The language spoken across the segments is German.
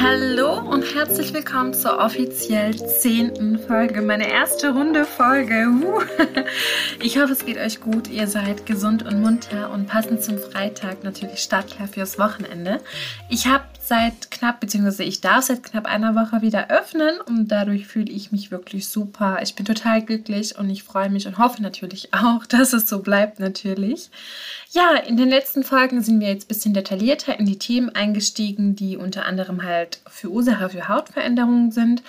Hallo und herzlich willkommen zur offiziell zehnten Folge, meine erste runde Folge. Ich hoffe, es geht euch gut, ihr seid gesund und munter und passend zum Freitag natürlich startklar fürs Wochenende. Ich habe seit knapp, beziehungsweise ich darf seit knapp einer Woche wieder öffnen und dadurch fühle ich mich wirklich super. Ich bin total glücklich und ich freue mich und hoffe natürlich auch, dass es so bleibt natürlich. Ja, in den letzten Folgen sind wir jetzt ein bisschen detaillierter in die Themen eingestiegen, die unter anderem halt für Ursache für Hautveränderungen sind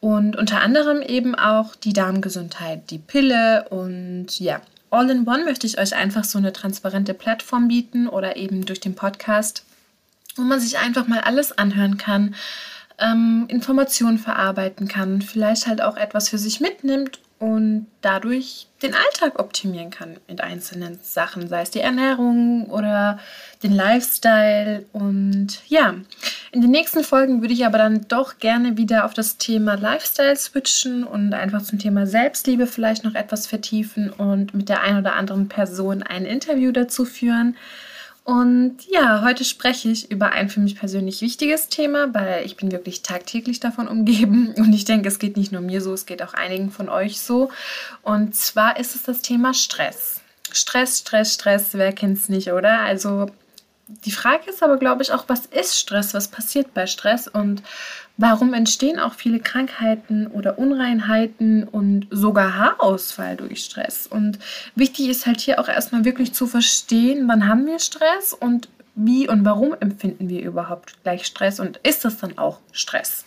und unter anderem eben auch die Darmgesundheit, die Pille und ja, All in One möchte ich euch einfach so eine transparente Plattform bieten oder eben durch den Podcast, wo man sich einfach mal alles anhören kann, ähm, Informationen verarbeiten kann, vielleicht halt auch etwas für sich mitnimmt und dadurch den Alltag optimieren kann mit einzelnen Sachen, sei es die Ernährung oder den Lifestyle. Und ja, in den nächsten Folgen würde ich aber dann doch gerne wieder auf das Thema Lifestyle switchen und einfach zum Thema Selbstliebe vielleicht noch etwas vertiefen und mit der einen oder anderen Person ein Interview dazu führen. Und ja, heute spreche ich über ein für mich persönlich wichtiges Thema, weil ich bin wirklich tagtäglich davon umgeben und ich denke, es geht nicht nur mir so, es geht auch einigen von euch so. Und zwar ist es das Thema Stress. Stress, Stress, Stress, wer kennt es nicht, oder? Also die Frage ist aber, glaube ich, auch, was ist Stress? Was passiert bei Stress? Und warum entstehen auch viele Krankheiten oder Unreinheiten und sogar Haarausfall durch Stress? Und wichtig ist halt hier auch erstmal wirklich zu verstehen, wann haben wir Stress und wie und warum empfinden wir überhaupt gleich Stress und ist das dann auch Stress?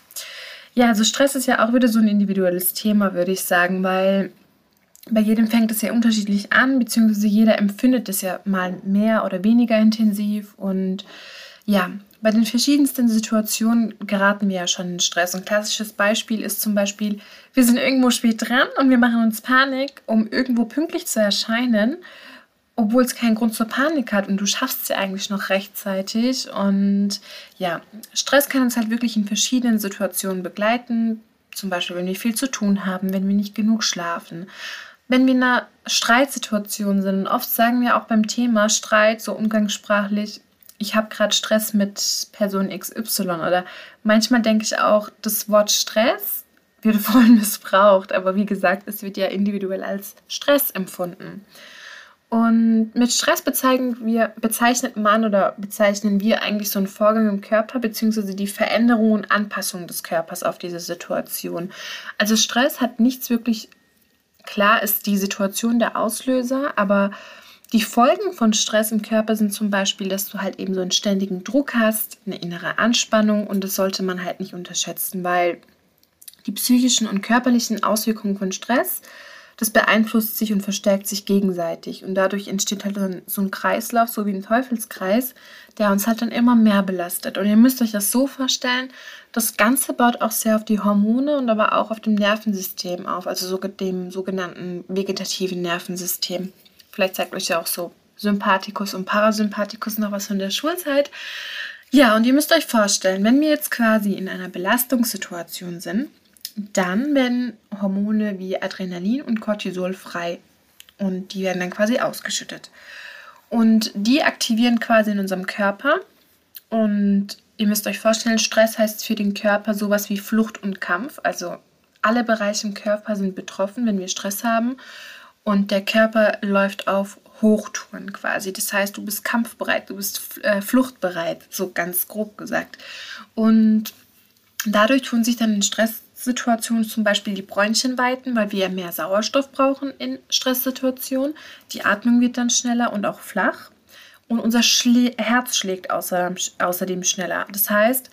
Ja, also Stress ist ja auch wieder so ein individuelles Thema, würde ich sagen, weil bei jedem fängt es ja unterschiedlich an, beziehungsweise jeder empfindet es ja mal mehr oder weniger intensiv. Und ja, bei den verschiedensten Situationen geraten wir ja schon in Stress. Ein klassisches Beispiel ist zum Beispiel, wir sind irgendwo spät dran und wir machen uns Panik, um irgendwo pünktlich zu erscheinen, obwohl es keinen Grund zur Panik hat und du schaffst es ja eigentlich noch rechtzeitig. Und ja, Stress kann uns halt wirklich in verschiedenen Situationen begleiten. Zum Beispiel, wenn wir viel zu tun haben, wenn wir nicht genug schlafen wenn wir in einer Streitsituation sind, oft sagen wir auch beim Thema Streit so umgangssprachlich, ich habe gerade Stress mit Person XY oder manchmal denke ich auch, das Wort Stress wird voll missbraucht, aber wie gesagt, es wird ja individuell als Stress empfunden. Und mit Stress bezeichnen wir, bezeichnet man oder bezeichnen wir eigentlich so einen Vorgang im Körper, beziehungsweise die Veränderung und Anpassung des Körpers auf diese Situation. Also Stress hat nichts wirklich Klar ist die Situation der Auslöser, aber die Folgen von Stress im Körper sind zum Beispiel, dass du halt eben so einen ständigen Druck hast, eine innere Anspannung und das sollte man halt nicht unterschätzen, weil die psychischen und körperlichen Auswirkungen von Stress, das beeinflusst sich und verstärkt sich gegenseitig und dadurch entsteht halt so ein Kreislauf, so wie ein Teufelskreis, der uns halt dann immer mehr belastet. Und ihr müsst euch das so vorstellen, das Ganze baut auch sehr auf die Hormone und aber auch auf dem Nervensystem auf, also so dem sogenannten vegetativen Nervensystem. Vielleicht zeigt euch ja auch so Sympathikus und Parasympathikus noch was von der Schulzeit. Ja, und ihr müsst euch vorstellen, wenn wir jetzt quasi in einer Belastungssituation sind, dann werden Hormone wie Adrenalin und Cortisol frei und die werden dann quasi ausgeschüttet. Und die aktivieren quasi in unserem Körper und Ihr müsst euch vorstellen, Stress heißt für den Körper sowas wie Flucht und Kampf. Also alle Bereiche im Körper sind betroffen, wenn wir Stress haben. Und der Körper läuft auf Hochtouren quasi. Das heißt, du bist kampfbereit, du bist äh, fluchtbereit, so ganz grob gesagt. Und dadurch tun sich dann in Stresssituationen zum Beispiel die Bräunchen weiten, weil wir mehr Sauerstoff brauchen in Stresssituationen. Die Atmung wird dann schneller und auch flach und unser Schle Herz schlägt außer, außerdem schneller. Das heißt,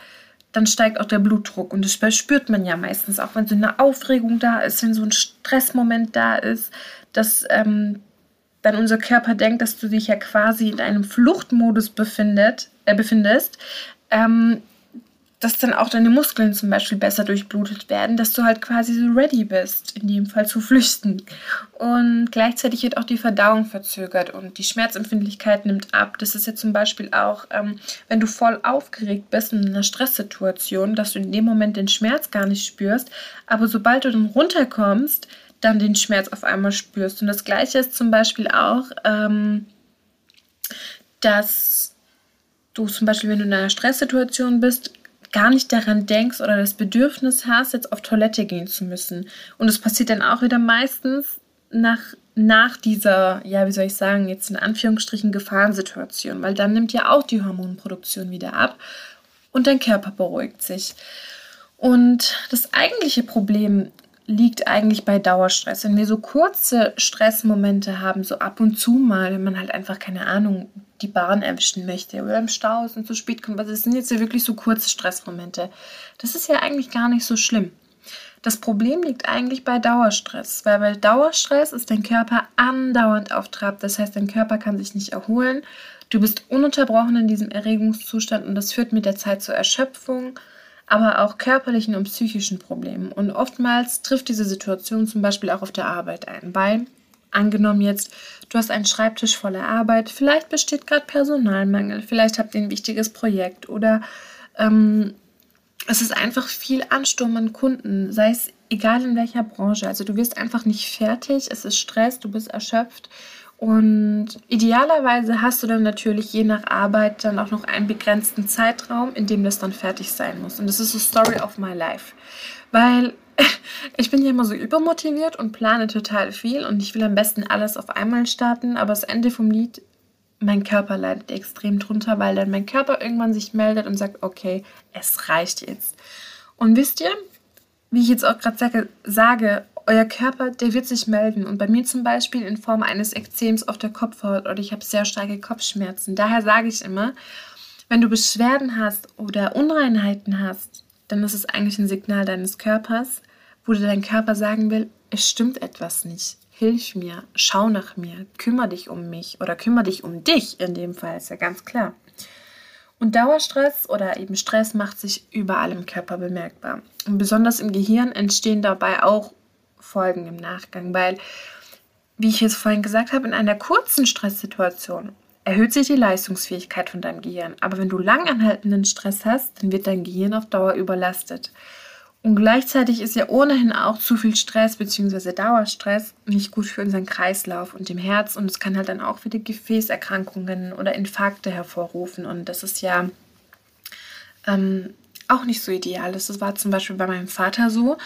dann steigt auch der Blutdruck und das spürt man ja meistens auch, wenn so eine Aufregung da ist, wenn so ein Stressmoment da ist, dass ähm, dann unser Körper denkt, dass du dich ja quasi in einem Fluchtmodus befindet, äh, befindest. Ähm, dass dann auch deine Muskeln zum Beispiel besser durchblutet werden, dass du halt quasi so ready bist, in dem Fall zu flüchten. Und gleichzeitig wird auch die Verdauung verzögert und die Schmerzempfindlichkeit nimmt ab. Das ist ja zum Beispiel auch, ähm, wenn du voll aufgeregt bist in einer Stresssituation, dass du in dem Moment den Schmerz gar nicht spürst, aber sobald du dann runterkommst, dann den Schmerz auf einmal spürst. Und das gleiche ist zum Beispiel auch, ähm, dass du zum Beispiel, wenn du in einer Stresssituation bist, gar nicht daran denkst oder das Bedürfnis hast, jetzt auf Toilette gehen zu müssen. Und es passiert dann auch wieder meistens nach, nach dieser, ja, wie soll ich sagen, jetzt in Anführungsstrichen Gefahrensituation, weil dann nimmt ja auch die Hormonproduktion wieder ab und dein Körper beruhigt sich. Und das eigentliche Problem liegt eigentlich bei Dauerstress. Wenn wir so kurze Stressmomente haben, so ab und zu mal, wenn man halt einfach keine Ahnung, die Bahn erwischen möchte oder im Stau ist und zu spät kommt, also das sind jetzt ja wirklich so kurze Stressmomente. Das ist ja eigentlich gar nicht so schlimm. Das Problem liegt eigentlich bei Dauerstress, weil bei Dauerstress ist dein Körper andauernd auf Trab. Das heißt, dein Körper kann sich nicht erholen. Du bist ununterbrochen in diesem Erregungszustand und das führt mit der Zeit zur Erschöpfung, aber auch körperlichen und psychischen Problemen. Und oftmals trifft diese Situation zum Beispiel auch auf der Arbeit ein, weil angenommen jetzt, du hast einen Schreibtisch voller Arbeit, vielleicht besteht gerade Personalmangel, vielleicht habt ihr ein wichtiges Projekt oder ähm, es ist einfach viel Ansturm an Kunden, sei es egal in welcher Branche. Also du wirst einfach nicht fertig, es ist Stress, du bist erschöpft und idealerweise hast du dann natürlich je nach Arbeit dann auch noch einen begrenzten Zeitraum, in dem das dann fertig sein muss. Und das ist so Story of my life. Weil ich bin ja immer so übermotiviert und plane total viel und ich will am besten alles auf einmal starten, aber das Ende vom Lied, mein Körper leidet extrem drunter, weil dann mein Körper irgendwann sich meldet und sagt, okay, es reicht jetzt. Und wisst ihr, wie ich jetzt auch gerade sage, euer Körper, der wird sich melden. Und bei mir zum Beispiel in Form eines Ekzems auf der Kopfhaut oder ich habe sehr starke Kopfschmerzen. Daher sage ich immer, wenn du Beschwerden hast oder Unreinheiten hast, dann ist es eigentlich ein Signal deines Körpers, wo dir dein Körper sagen will, es stimmt etwas nicht. Hilf mir, schau nach mir, kümmere dich um mich oder kümmere dich um dich in dem Fall, ist ja ganz klar. Und Dauerstress oder eben Stress macht sich überall im Körper bemerkbar. Und besonders im Gehirn entstehen dabei auch Folgen im Nachgang, weil, wie ich jetzt vorhin gesagt habe, in einer kurzen Stresssituation erhöht sich die Leistungsfähigkeit von deinem Gehirn. Aber wenn du langanhaltenden Stress hast, dann wird dein Gehirn auf Dauer überlastet. Und gleichzeitig ist ja ohnehin auch zu viel Stress bzw. Dauerstress nicht gut für unseren Kreislauf und dem Herz und es kann halt dann auch wieder Gefäßerkrankungen oder Infarkte hervorrufen und das ist ja ähm, auch nicht so ideal. Das war zum Beispiel bei meinem Vater so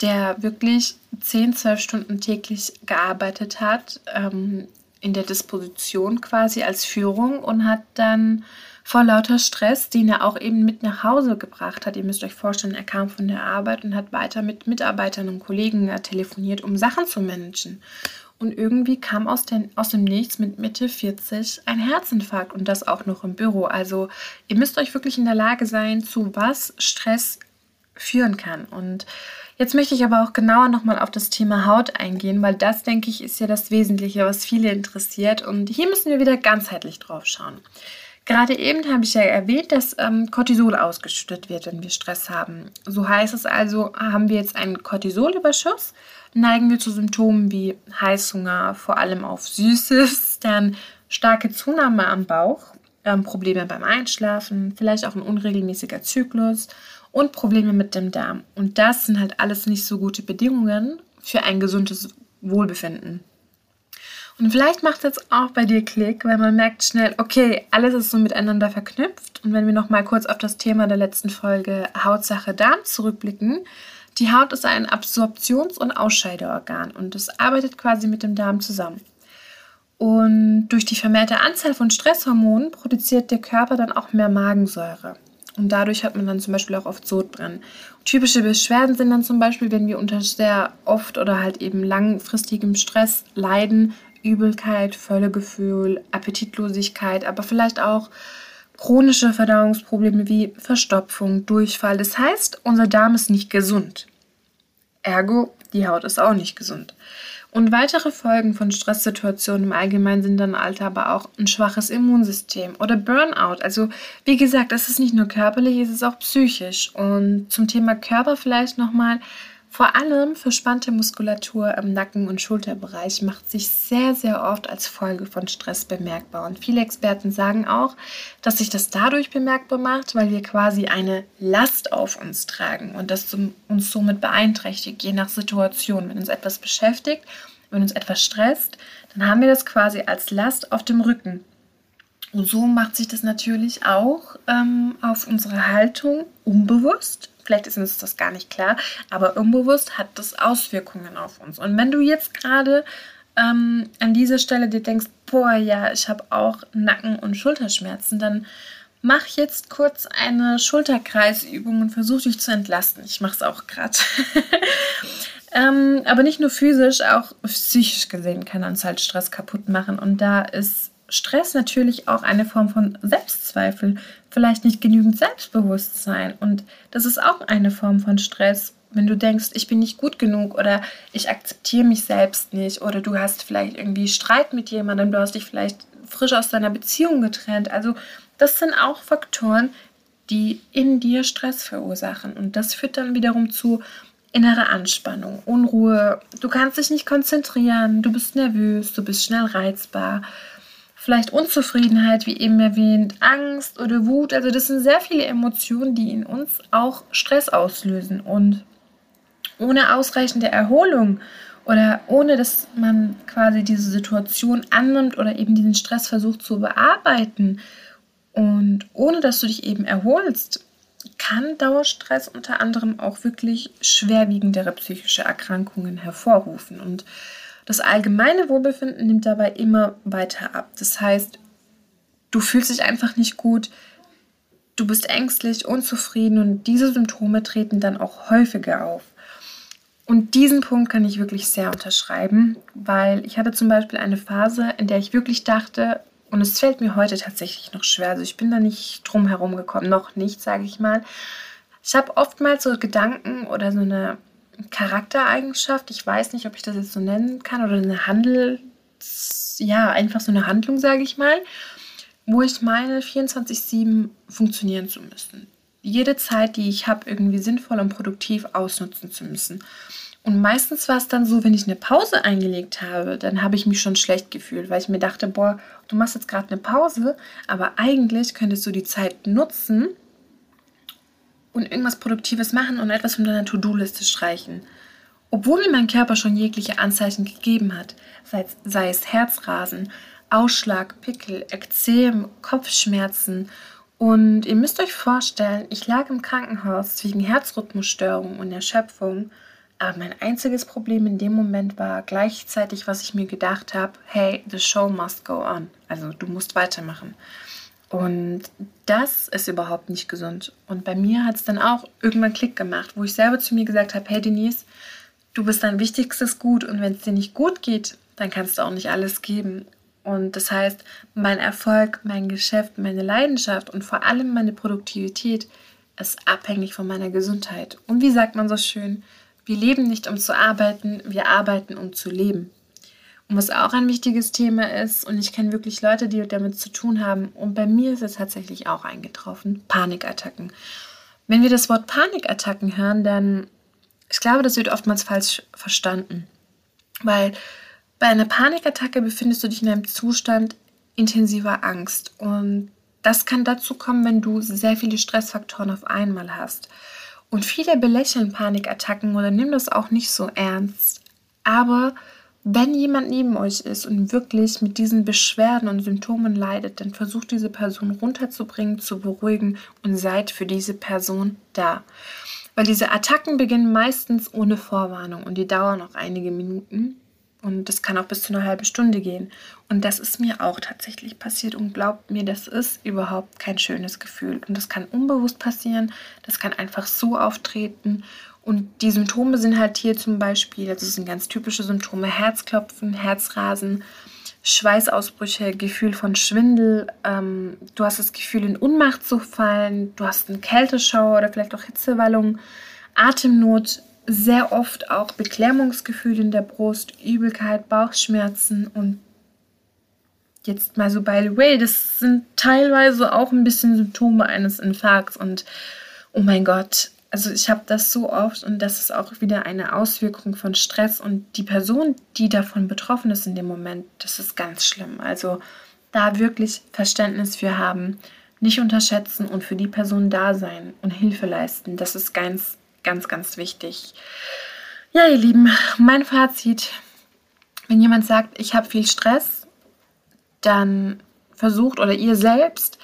der wirklich 10, 12 Stunden täglich gearbeitet hat, ähm, in der Disposition quasi als Führung und hat dann vor lauter Stress, den er auch eben mit nach Hause gebracht hat. Ihr müsst euch vorstellen, er kam von der Arbeit und hat weiter mit Mitarbeitern und Kollegen telefoniert, um Sachen zu managen. Und irgendwie kam aus, den, aus dem Nichts mit Mitte 40 ein Herzinfarkt und das auch noch im Büro. Also ihr müsst euch wirklich in der Lage sein, zu was Stress führen kann. Und Jetzt möchte ich aber auch genauer nochmal auf das Thema Haut eingehen, weil das, denke ich, ist ja das Wesentliche, was viele interessiert. Und hier müssen wir wieder ganzheitlich drauf schauen. Gerade eben habe ich ja erwähnt, dass ähm, Cortisol ausgeschüttet wird, wenn wir Stress haben. So heißt es also, haben wir jetzt einen Cortisolüberschuss, neigen wir zu Symptomen wie Heißhunger, vor allem auf Süßes, dann starke Zunahme am Bauch, ähm, Probleme beim Einschlafen, vielleicht auch ein unregelmäßiger Zyklus und Probleme mit dem Darm. Und das sind halt alles nicht so gute Bedingungen für ein gesundes Wohlbefinden. Und vielleicht macht es jetzt auch bei dir Klick, weil man merkt schnell, okay, alles ist so miteinander verknüpft. Und wenn wir noch mal kurz auf das Thema der letzten Folge Hautsache Darm zurückblicken, die Haut ist ein Absorptions- und Ausscheideorgan und es arbeitet quasi mit dem Darm zusammen. Und durch die vermehrte Anzahl von Stresshormonen produziert der Körper dann auch mehr Magensäure. Und dadurch hat man dann zum Beispiel auch oft Sodbrennen. Typische Beschwerden sind dann zum Beispiel, wenn wir unter sehr oft oder halt eben langfristigem Stress leiden, Übelkeit, Völlegefühl, Appetitlosigkeit, aber vielleicht auch chronische Verdauungsprobleme wie Verstopfung, Durchfall. Das heißt, unser Darm ist nicht gesund. Ergo, die Haut ist auch nicht gesund. Und weitere Folgen von Stresssituationen im Allgemeinen sind dann Alter aber auch ein schwaches Immunsystem oder Burnout. Also wie gesagt, es ist nicht nur körperlich, es ist auch psychisch. Und zum Thema Körper vielleicht nochmal, vor allem verspannte Muskulatur im Nacken- und Schulterbereich macht sich sehr, sehr oft als Folge von Stress bemerkbar. Und viele Experten sagen auch, dass sich das dadurch bemerkbar macht, weil wir quasi eine Last auf uns tragen und das uns somit beeinträchtigt, je nach Situation. Wenn uns etwas beschäftigt, wenn uns etwas stresst, dann haben wir das quasi als Last auf dem Rücken. Und so macht sich das natürlich auch ähm, auf unsere Haltung unbewusst. Vielleicht ist uns das gar nicht klar, aber unbewusst hat das Auswirkungen auf uns. Und wenn du jetzt gerade ähm, an dieser Stelle dir denkst, boah, ja, ich habe auch Nacken- und Schulterschmerzen, dann mach jetzt kurz eine Schulterkreisübung und versuch dich zu entlasten. Ich mache es auch gerade. ähm, aber nicht nur physisch, auch psychisch gesehen kann uns halt Stress kaputt machen. Und da ist Stress natürlich auch eine Form von Selbstzweifel, vielleicht nicht genügend Selbstbewusstsein. Und das ist auch eine Form von Stress, wenn du denkst, ich bin nicht gut genug oder ich akzeptiere mich selbst nicht oder du hast vielleicht irgendwie Streit mit jemandem, du hast dich vielleicht frisch aus deiner Beziehung getrennt. Also das sind auch Faktoren, die in dir Stress verursachen. Und das führt dann wiederum zu innere Anspannung, Unruhe. Du kannst dich nicht konzentrieren, du bist nervös, du bist schnell reizbar vielleicht Unzufriedenheit, wie eben erwähnt, Angst oder Wut. Also das sind sehr viele Emotionen, die in uns auch Stress auslösen. Und ohne ausreichende Erholung oder ohne dass man quasi diese Situation annimmt oder eben diesen Stress versucht zu bearbeiten und ohne dass du dich eben erholst, kann Dauerstress unter anderem auch wirklich schwerwiegendere psychische Erkrankungen hervorrufen. Und das allgemeine Wohlbefinden nimmt dabei immer weiter ab. Das heißt, du fühlst dich einfach nicht gut, du bist ängstlich, unzufrieden und diese Symptome treten dann auch häufiger auf. Und diesen Punkt kann ich wirklich sehr unterschreiben, weil ich hatte zum Beispiel eine Phase, in der ich wirklich dachte, und es fällt mir heute tatsächlich noch schwer, also ich bin da nicht drum herum gekommen, noch nicht, sage ich mal. Ich habe oftmals so Gedanken oder so eine Charaktereigenschaft, ich weiß nicht, ob ich das jetzt so nennen kann, oder eine Handel, ja, einfach so eine Handlung, sage ich mal, wo ich meine, 24-7 funktionieren zu müssen. Jede Zeit, die ich habe, irgendwie sinnvoll und produktiv ausnutzen zu müssen. Und meistens war es dann so, wenn ich eine Pause eingelegt habe, dann habe ich mich schon schlecht gefühlt, weil ich mir dachte, boah, du machst jetzt gerade eine Pause, aber eigentlich könntest du die Zeit nutzen, und irgendwas Produktives machen und etwas von deiner To-Do-Liste streichen. Obwohl mir mein Körper schon jegliche Anzeichen gegeben hat, sei, es Herzrasen, Ausschlag, Pickel, Ekzem, Kopfschmerzen. Und ihr müsst euch vorstellen, ich lag im Krankenhaus wegen Herzrhythmusstörung und Erschöpfung. Aber mein einziges Problem in dem Moment war gleichzeitig, was ich mir gedacht habe, hey, the show must go on. Also du musst weitermachen. Und das ist überhaupt nicht gesund. Und bei mir hat es dann auch irgendwann Klick gemacht, wo ich selber zu mir gesagt habe, hey Denise, du bist dein wichtigstes Gut und wenn es dir nicht gut geht, dann kannst du auch nicht alles geben. Und das heißt, mein Erfolg, mein Geschäft, meine Leidenschaft und vor allem meine Produktivität ist abhängig von meiner Gesundheit. Und wie sagt man so schön, wir leben nicht um zu arbeiten, wir arbeiten um zu leben. Und was auch ein wichtiges Thema ist, und ich kenne wirklich Leute, die damit zu tun haben, und bei mir ist es tatsächlich auch eingetroffen, Panikattacken. Wenn wir das Wort Panikattacken hören, dann, ich glaube, das wird oftmals falsch verstanden. Weil bei einer Panikattacke befindest du dich in einem Zustand intensiver Angst. Und das kann dazu kommen, wenn du sehr viele Stressfaktoren auf einmal hast. Und viele belächeln Panikattacken oder nehmen das auch nicht so ernst. Aber wenn jemand neben euch ist und wirklich mit diesen Beschwerden und Symptomen leidet, dann versucht diese Person runterzubringen, zu beruhigen und seid für diese Person da. Weil diese Attacken beginnen meistens ohne Vorwarnung und die dauern auch einige Minuten und das kann auch bis zu einer halben Stunde gehen. Und das ist mir auch tatsächlich passiert und glaubt mir, das ist überhaupt kein schönes Gefühl. Und das kann unbewusst passieren, das kann einfach so auftreten und die Symptome sind halt hier zum Beispiel, das sind ganz typische Symptome, Herzklopfen, Herzrasen, Schweißausbrüche, Gefühl von Schwindel, ähm, du hast das Gefühl, in Unmacht zu fallen, du hast einen Kälteschauer oder vielleicht auch Hitzewallung, Atemnot, sehr oft auch Beklemmungsgefühl in der Brust, Übelkeit, Bauchschmerzen und jetzt mal so by the way, das sind teilweise auch ein bisschen Symptome eines Infarkts und oh mein Gott, also ich habe das so oft und das ist auch wieder eine Auswirkung von Stress und die Person, die davon betroffen ist in dem Moment, das ist ganz schlimm. Also da wirklich Verständnis für haben, nicht unterschätzen und für die Person da sein und Hilfe leisten. Das ist ganz, ganz, ganz wichtig. Ja, ihr Lieben, mein Fazit, wenn jemand sagt, ich habe viel Stress, dann versucht oder ihr selbst,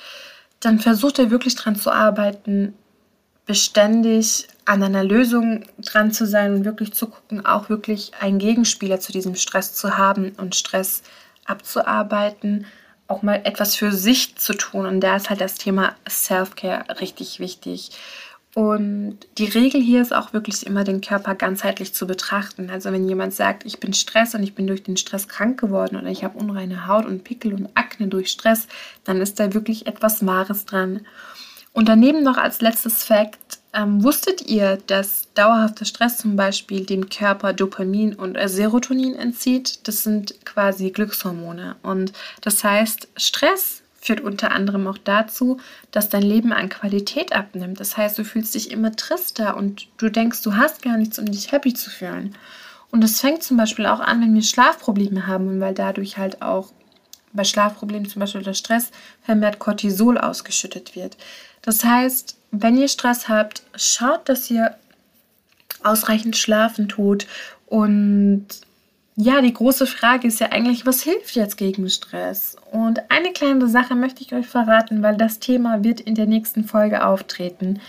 dann versucht ihr wirklich dran zu arbeiten, beständig an einer Lösung dran zu sein und wirklich zu gucken, auch wirklich einen Gegenspieler zu diesem Stress zu haben und Stress abzuarbeiten, auch mal etwas für sich zu tun. Und da ist halt das Thema Self-Care richtig wichtig. Und die Regel hier ist auch wirklich immer den Körper ganzheitlich zu betrachten. Also wenn jemand sagt, ich bin Stress und ich bin durch den Stress krank geworden oder ich habe unreine Haut und Pickel und Akne durch Stress, dann ist da wirklich etwas Wahres dran. Und daneben noch als letztes Fakt, ähm, wusstet ihr, dass dauerhafter Stress zum Beispiel dem Körper Dopamin und Serotonin entzieht? Das sind quasi Glückshormone. Und das heißt, Stress führt unter anderem auch dazu, dass dein Leben an Qualität abnimmt. Das heißt, du fühlst dich immer trister und du denkst, du hast gar nichts, um dich happy zu fühlen. Und das fängt zum Beispiel auch an, wenn wir Schlafprobleme haben, weil dadurch halt auch bei Schlafproblemen, zum Beispiel der Stress, vermehrt Cortisol ausgeschüttet wird. Das heißt, wenn ihr Stress habt, schaut, dass ihr ausreichend schlafen tut. Und ja, die große Frage ist ja eigentlich, was hilft jetzt gegen Stress? Und eine kleine Sache möchte ich euch verraten, weil das Thema wird in der nächsten Folge auftreten.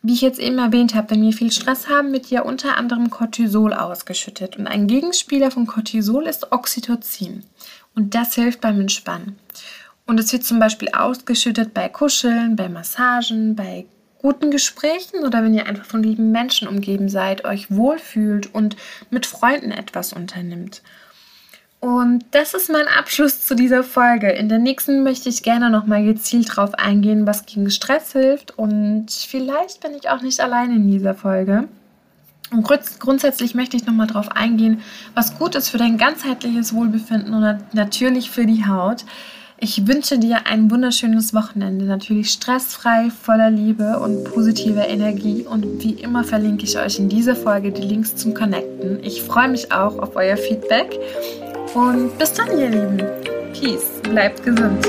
Wie ich jetzt eben erwähnt habe, wenn wir viel Stress haben, wird ja unter anderem Cortisol ausgeschüttet. Und ein Gegenspieler von Cortisol ist Oxytocin. Und das hilft beim Entspannen. Und es wird zum Beispiel ausgeschüttet bei Kuscheln, bei Massagen, bei guten Gesprächen oder wenn ihr einfach von lieben Menschen umgeben seid, euch wohlfühlt und mit Freunden etwas unternimmt. Und das ist mein Abschluss zu dieser Folge. In der nächsten möchte ich gerne nochmal gezielt darauf eingehen, was gegen Stress hilft. Und vielleicht bin ich auch nicht allein in dieser Folge. Und grunds grundsätzlich möchte ich nochmal darauf eingehen, was gut ist für dein ganzheitliches Wohlbefinden und natürlich für die Haut. Ich wünsche dir ein wunderschönes Wochenende, natürlich stressfrei, voller Liebe und positiver Energie. Und wie immer verlinke ich euch in dieser Folge die Links zum Connecten. Ich freue mich auch auf euer Feedback. Und bis dann, ihr Lieben. Peace. Bleibt gesund.